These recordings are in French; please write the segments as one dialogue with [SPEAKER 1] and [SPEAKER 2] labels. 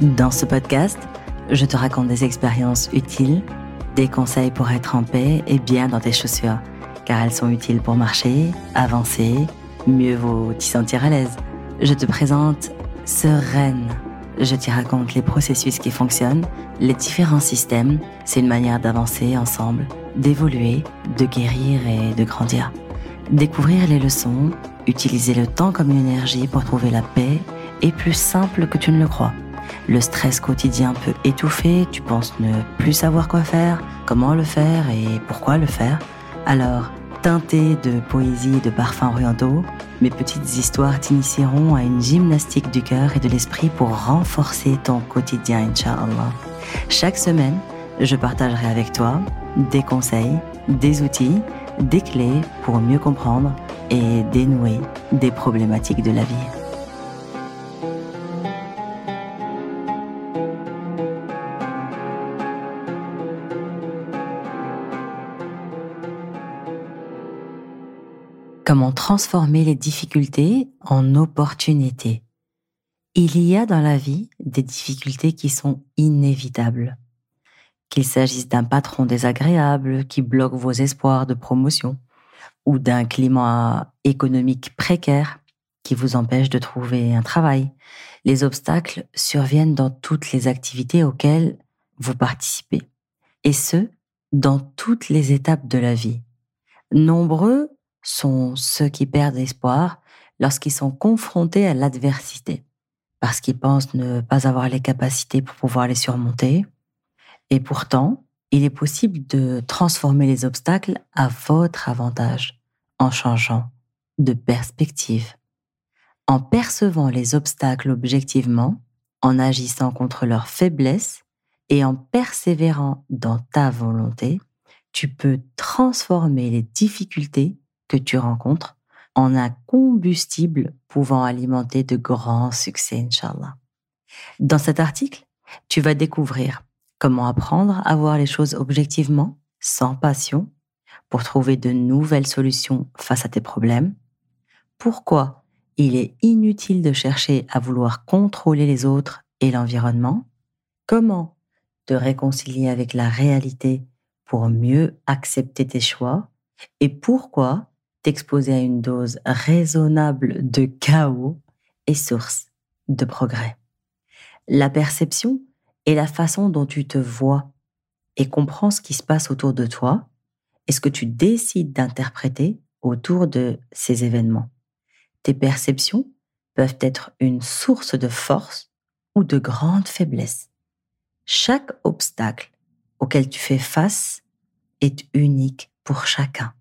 [SPEAKER 1] Dans ce podcast, je te raconte des expériences utiles, des conseils pour être en paix et bien dans tes chaussures, car elles sont utiles pour marcher, avancer, mieux vaut t'y sentir à l'aise. Je te présente Sereine. Je t'y raconte les processus qui fonctionnent, les différents systèmes. C'est une manière d'avancer ensemble, d'évoluer, de guérir et de grandir. Découvrir les leçons, utiliser le temps comme une énergie pour trouver la paix est plus simple que tu ne le crois. Le stress quotidien peut étouffer, tu penses ne plus savoir quoi faire, comment le faire et pourquoi le faire. Alors, teinté de poésie et de parfums orientaux, mes petites histoires t'initieront à une gymnastique du cœur et de l'esprit pour renforcer ton quotidien, Inch'Allah. Chaque semaine, je partagerai avec toi des conseils, des outils, des clés pour mieux comprendre et dénouer des problématiques de la vie. Transformer les difficultés en opportunités Il y a dans la vie des difficultés qui sont inévitables. Qu'il s'agisse d'un patron désagréable qui bloque vos espoirs de promotion ou d'un climat économique précaire qui vous empêche de trouver un travail. Les obstacles surviennent dans toutes les activités auxquelles vous participez, et ce, dans toutes les étapes de la vie. Nombreux sont ceux qui perdent espoir lorsqu'ils sont confrontés à l'adversité, parce qu'ils pensent ne pas avoir les capacités pour pouvoir les surmonter. Et pourtant, il est possible de transformer les obstacles à votre avantage en changeant de perspective, en percevant les obstacles objectivement, en agissant contre leurs faiblesses et en persévérant dans ta volonté, tu peux transformer les difficultés que tu rencontres en un combustible pouvant alimenter de grands succès, Inch'Allah. Dans cet article, tu vas découvrir comment apprendre à voir les choses objectivement, sans passion, pour trouver de nouvelles solutions face à tes problèmes, pourquoi il est inutile de chercher à vouloir contrôler les autres et l'environnement, comment te réconcilier avec la réalité pour mieux accepter tes choix, et pourquoi t'exposer à une dose raisonnable de chaos est source de progrès. La perception est la façon dont tu te vois et comprends ce qui se passe autour de toi et ce que tu décides d'interpréter autour de ces événements. Tes perceptions peuvent être une source de force ou de grande faiblesse. Chaque obstacle auquel tu fais face est unique pour chacun.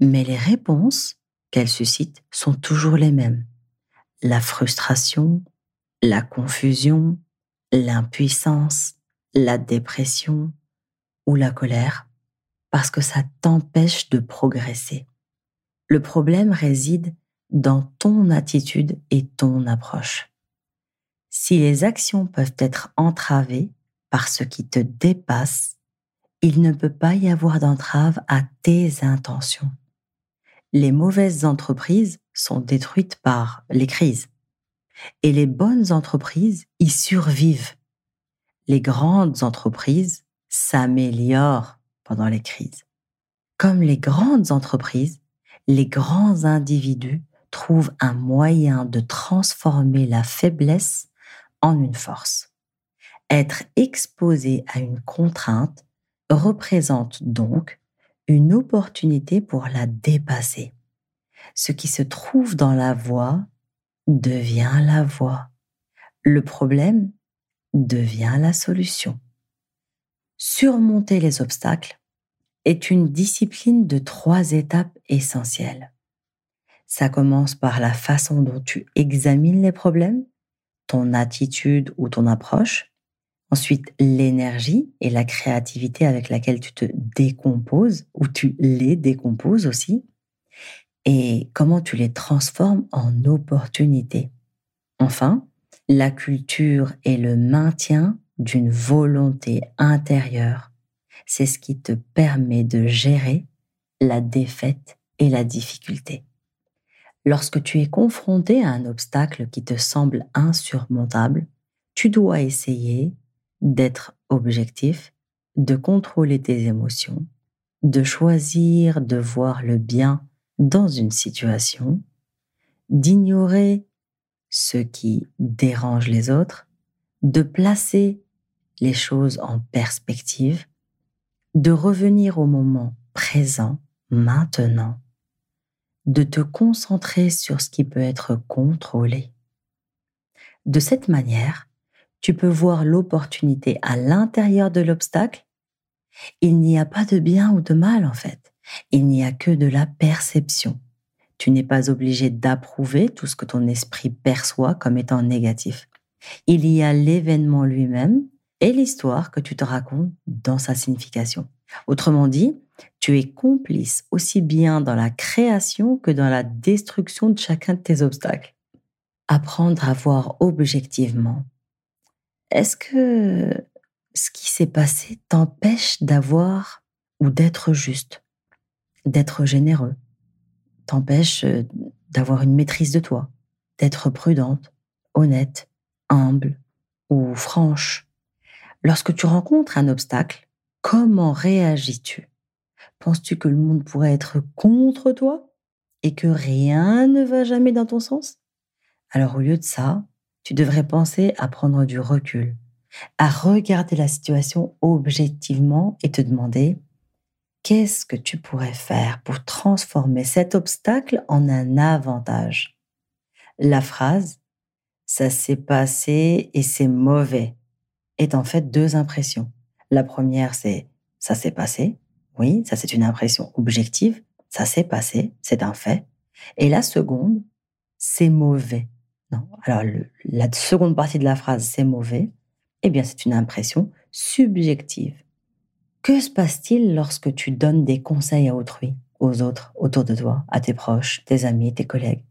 [SPEAKER 1] Mais les réponses qu'elles suscitent sont toujours les mêmes. La frustration, la confusion, l'impuissance, la dépression ou la colère, parce que ça t'empêche de progresser. Le problème réside dans ton attitude et ton approche. Si les actions peuvent être entravées par ce qui te dépasse, il ne peut pas y avoir d'entrave à tes intentions. Les mauvaises entreprises sont détruites par les crises et les bonnes entreprises y survivent. Les grandes entreprises s'améliorent pendant les crises. Comme les grandes entreprises, les grands individus trouvent un moyen de transformer la faiblesse en une force. Être exposé à une contrainte représente donc une opportunité pour la dépasser. Ce qui se trouve dans la voie devient la voie. Le problème devient la solution. Surmonter les obstacles est une discipline de trois étapes essentielles. Ça commence par la façon dont tu examines les problèmes, ton attitude ou ton approche. Ensuite, l'énergie et la créativité avec laquelle tu te décomposes ou tu les décomposes aussi. Et comment tu les transformes en opportunités. Enfin, la culture et le maintien d'une volonté intérieure. C'est ce qui te permet de gérer la défaite et la difficulté. Lorsque tu es confronté à un obstacle qui te semble insurmontable, tu dois essayer d'être objectif, de contrôler tes émotions, de choisir de voir le bien dans une situation, d'ignorer ce qui dérange les autres, de placer les choses en perspective, de revenir au moment présent, maintenant, de te concentrer sur ce qui peut être contrôlé. De cette manière, tu peux voir l'opportunité à l'intérieur de l'obstacle. Il n'y a pas de bien ou de mal en fait. Il n'y a que de la perception. Tu n'es pas obligé d'approuver tout ce que ton esprit perçoit comme étant négatif. Il y a l'événement lui-même et l'histoire que tu te racontes dans sa signification. Autrement dit, tu es complice aussi bien dans la création que dans la destruction de chacun de tes obstacles. Apprendre à voir objectivement. Est-ce que ce qui s'est passé t'empêche d'avoir ou d'être juste, d'être généreux, t'empêche euh, d'avoir une maîtrise de toi, d'être prudente, honnête, humble ou franche? Lorsque tu rencontres un obstacle, comment réagis-tu? Penses-tu que le monde pourrait être contre toi et que rien ne va jamais dans ton sens? Alors au lieu de ça, tu devrais penser à prendre du recul, à regarder la situation objectivement et te demander qu'est-ce que tu pourrais faire pour transformer cet obstacle en un avantage? La phrase ça s'est passé et c'est mauvais est en fait deux impressions. La première c'est ça s'est passé oui, ça c'est une impression objective, ça s'est passé, c'est un fait. Et la seconde, c'est mauvais. Alors la seconde partie de la phrase, c'est mauvais. Eh bien, c'est une impression subjective. Que se passe-t-il lorsque tu donnes des conseils à autrui, aux autres, autour de toi, à tes proches, tes amis, tes collègues?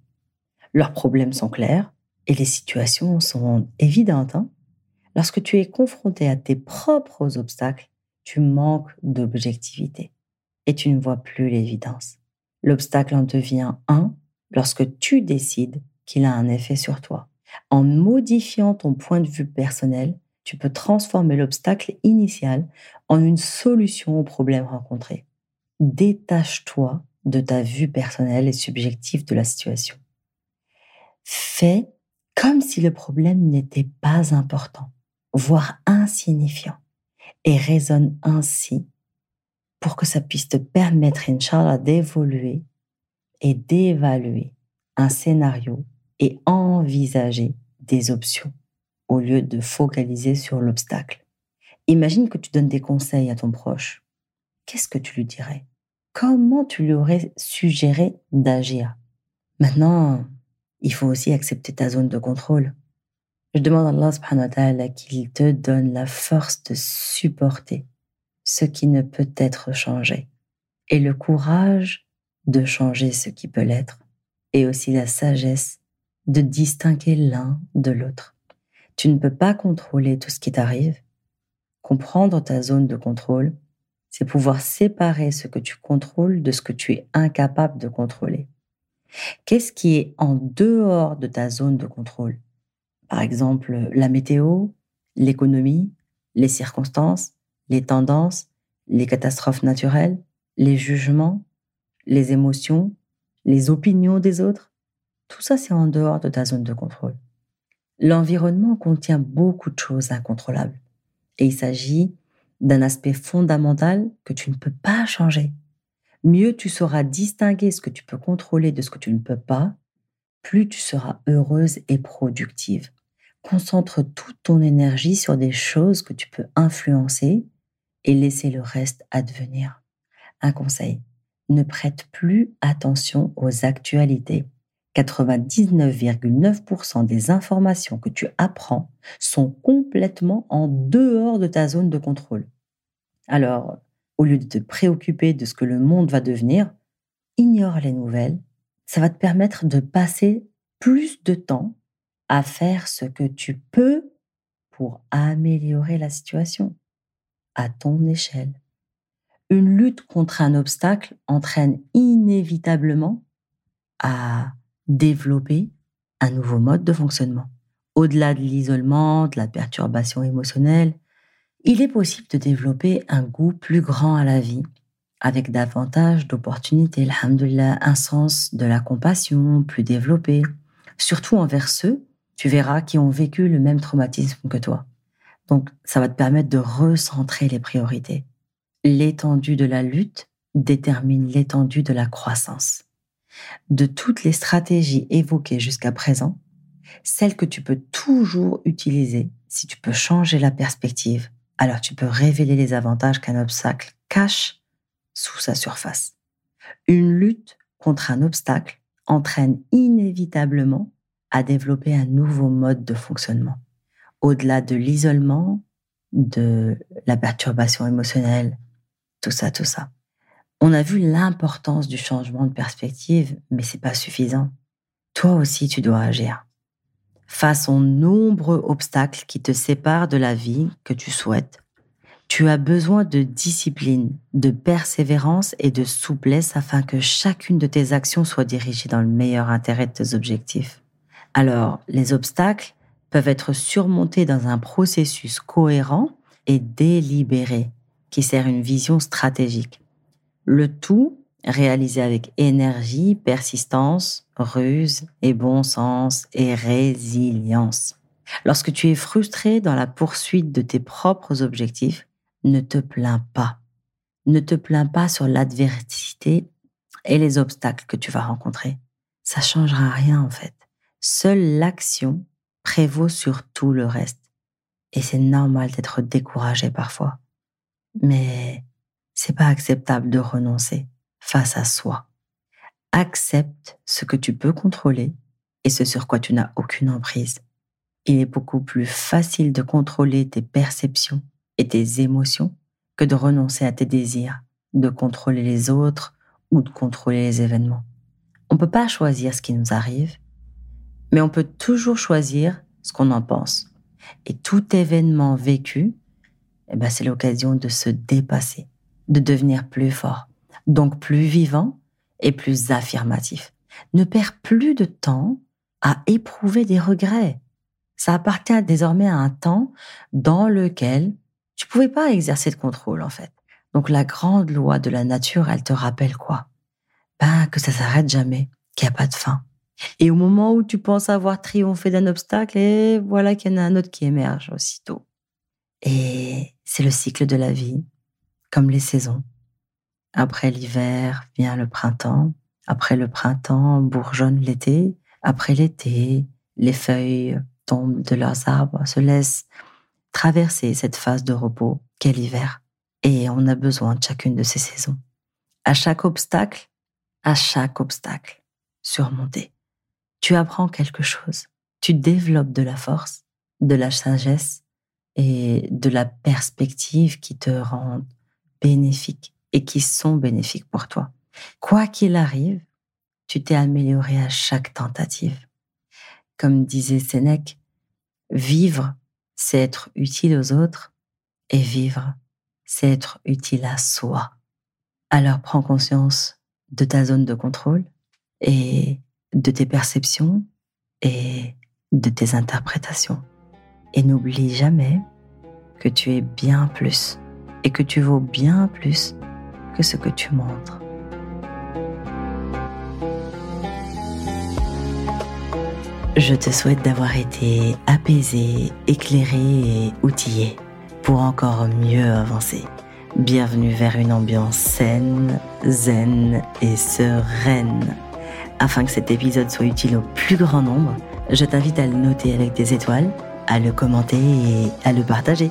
[SPEAKER 1] Leurs problèmes sont clairs et les situations sont évidentes. Hein lorsque tu es confronté à tes propres obstacles, tu manques d'objectivité et tu ne vois plus l'évidence. L'obstacle en devient un lorsque tu décides qu'il a un effet sur toi. En modifiant ton point de vue personnel, tu peux transformer l'obstacle initial en une solution au problème rencontré. Détache-toi de ta vue personnelle et subjective de la situation. Fais comme si le problème n'était pas important, voire insignifiant et raisonne ainsi pour que ça puisse te permettre, Inch'Allah, d'évoluer et d'évaluer un scénario et envisager des options au lieu de focaliser sur l'obstacle. Imagine que tu donnes des conseils à ton proche. Qu'est-ce que tu lui dirais? Comment tu lui aurais suggéré d'agir? Maintenant, il faut aussi accepter ta zone de contrôle. Je demande à Allah subhanahu qu'il te donne la force de supporter ce qui ne peut être changé et le courage de changer ce qui peut l'être et aussi la sagesse de distinguer l'un de l'autre. Tu ne peux pas contrôler tout ce qui t'arrive. Comprendre ta zone de contrôle, c'est pouvoir séparer ce que tu contrôles de ce que tu es incapable de contrôler. Qu'est-ce qui est en dehors de ta zone de contrôle? Par exemple la météo, l'économie, les circonstances, les tendances, les catastrophes naturelles, les jugements, les émotions, les opinions des autres. Tout ça, c'est en dehors de ta zone de contrôle. L'environnement contient beaucoup de choses incontrôlables. Et il s'agit d'un aspect fondamental que tu ne peux pas changer. Mieux tu sauras distinguer ce que tu peux contrôler de ce que tu ne peux pas, plus tu seras heureuse et productive. Concentre toute ton énergie sur des choses que tu peux influencer et laisser le reste advenir. Un conseil, ne prête plus attention aux actualités. 99,9% des informations que tu apprends sont complètement en dehors de ta zone de contrôle. Alors, au lieu de te préoccuper de ce que le monde va devenir, ignore les nouvelles. Ça va te permettre de passer plus de temps à faire ce que tu peux pour améliorer la situation à ton échelle. Une lutte contre un obstacle entraîne inévitablement à développer un nouveau mode de fonctionnement. Au-delà de l'isolement, de la perturbation émotionnelle, il est possible de développer un goût plus grand à la vie, avec davantage d'opportunités, alhamdoulilah, un sens de la compassion plus développé, surtout envers ceux, tu verras, qui ont vécu le même traumatisme que toi. Donc, ça va te permettre de recentrer les priorités. L'étendue de la lutte détermine l'étendue de la croissance. De toutes les stratégies évoquées jusqu'à présent, celle que tu peux toujours utiliser, si tu peux changer la perspective, alors tu peux révéler les avantages qu'un obstacle cache sous sa surface. Une lutte contre un obstacle entraîne inévitablement à développer un nouveau mode de fonctionnement. Au-delà de l'isolement, de la perturbation émotionnelle, tout ça, tout ça. On a vu l'importance du changement de perspective, mais c'est pas suffisant. Toi aussi, tu dois agir. Face aux nombreux obstacles qui te séparent de la vie que tu souhaites, tu as besoin de discipline, de persévérance et de souplesse afin que chacune de tes actions soit dirigée dans le meilleur intérêt de tes objectifs. Alors, les obstacles peuvent être surmontés dans un processus cohérent et délibéré qui sert une vision stratégique. Le tout réalisé avec énergie, persistance, ruse et bon sens et résilience. Lorsque tu es frustré dans la poursuite de tes propres objectifs, ne te plains pas. Ne te plains pas sur l'adversité et les obstacles que tu vas rencontrer. Ça changera rien en fait. Seule l'action prévaut sur tout le reste. Et c'est normal d'être découragé parfois. Mais c'est pas acceptable de renoncer face à soi. Accepte ce que tu peux contrôler et ce sur quoi tu n'as aucune emprise. Il est beaucoup plus facile de contrôler tes perceptions et tes émotions que de renoncer à tes désirs, de contrôler les autres ou de contrôler les événements. On ne peut pas choisir ce qui nous arrive, mais on peut toujours choisir ce qu'on en pense. Et tout événement vécu, eh ben, c'est l'occasion de se dépasser, de devenir plus fort, donc plus vivant et plus affirmatif. Ne perds plus de temps à éprouver des regrets. Ça appartient désormais à un temps dans lequel tu pouvais pas exercer de contrôle, en fait. Donc la grande loi de la nature, elle te rappelle quoi? Ben que ça s'arrête jamais, qu'il n'y a pas de fin. Et au moment où tu penses avoir triomphé d'un obstacle, et voilà qu'il y en a un autre qui émerge aussitôt. Et c'est le cycle de la vie, comme les saisons. Après l'hiver vient le printemps, après le printemps bourgeonne l'été, après l'été, les feuilles tombent de leurs arbres, se laissent traverser cette phase de repos qu'est l'hiver. Et on a besoin de chacune de ces saisons. À chaque obstacle, à chaque obstacle, surmonter. Tu apprends quelque chose. Tu développes de la force, de la sagesse et de la perspective qui te rendent bénéfiques et qui sont bénéfiques pour toi. Quoi qu'il arrive, tu t'es amélioré à chaque tentative. Comme disait Sénèque, vivre c'est être utile aux autres et vivre, c'est être utile à soi. Alors prends conscience de ta zone de contrôle et de tes perceptions et de tes interprétations. Et n'oublie jamais que tu es bien plus et que tu vaux bien plus que ce que tu montres. Je te souhaite d'avoir été apaisé, éclairé et outillé pour encore mieux avancer. Bienvenue vers une ambiance saine, zen et sereine. Afin que cet épisode soit utile au plus grand nombre, je t'invite à le noter avec des étoiles, à le commenter et à le partager.